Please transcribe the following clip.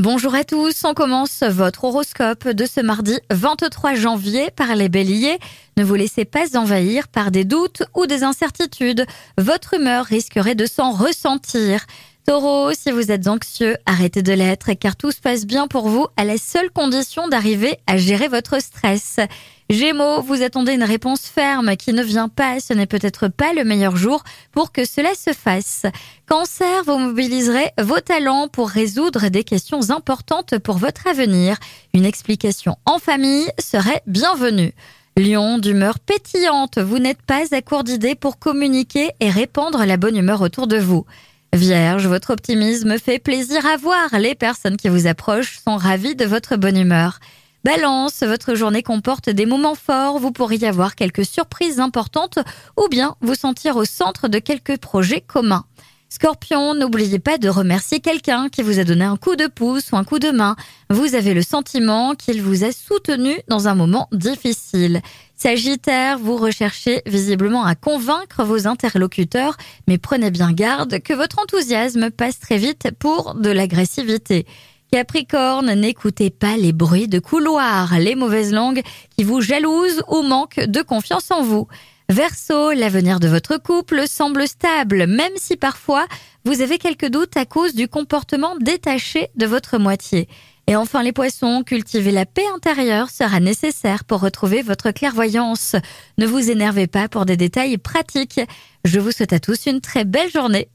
Bonjour à tous, on commence votre horoscope de ce mardi 23 janvier par les béliers. Ne vous laissez pas envahir par des doutes ou des incertitudes. Votre humeur risquerait de s'en ressentir. Taureau, si vous êtes anxieux, arrêtez de l'être car tout se passe bien pour vous à la seule condition d'arriver à gérer votre stress. Gémeaux, vous attendez une réponse ferme qui ne vient pas, ce n'est peut-être pas le meilleur jour pour que cela se fasse. Cancer, vous mobiliserez vos talents pour résoudre des questions importantes pour votre avenir. Une explication en famille serait bienvenue. Lion, d'humeur pétillante, vous n'êtes pas à court d'idées pour communiquer et répandre la bonne humeur autour de vous. Vierge, votre optimisme fait plaisir à voir. Les personnes qui vous approchent sont ravies de votre bonne humeur. Balance, votre journée comporte des moments forts, vous pourriez avoir quelques surprises importantes ou bien vous sentir au centre de quelques projets communs. Scorpion, n'oubliez pas de remercier quelqu'un qui vous a donné un coup de pouce ou un coup de main. Vous avez le sentiment qu'il vous a soutenu dans un moment difficile. Sagittaire, vous recherchez visiblement à convaincre vos interlocuteurs, mais prenez bien garde que votre enthousiasme passe très vite pour de l'agressivité. Capricorne, n'écoutez pas les bruits de couloir, les mauvaises langues qui vous jalousent ou manquent de confiance en vous. Verseau, l'avenir de votre couple semble stable, même si parfois vous avez quelques doutes à cause du comportement détaché de votre moitié. Et enfin les poissons, cultiver la paix intérieure sera nécessaire pour retrouver votre clairvoyance. Ne vous énervez pas pour des détails pratiques. Je vous souhaite à tous une très belle journée.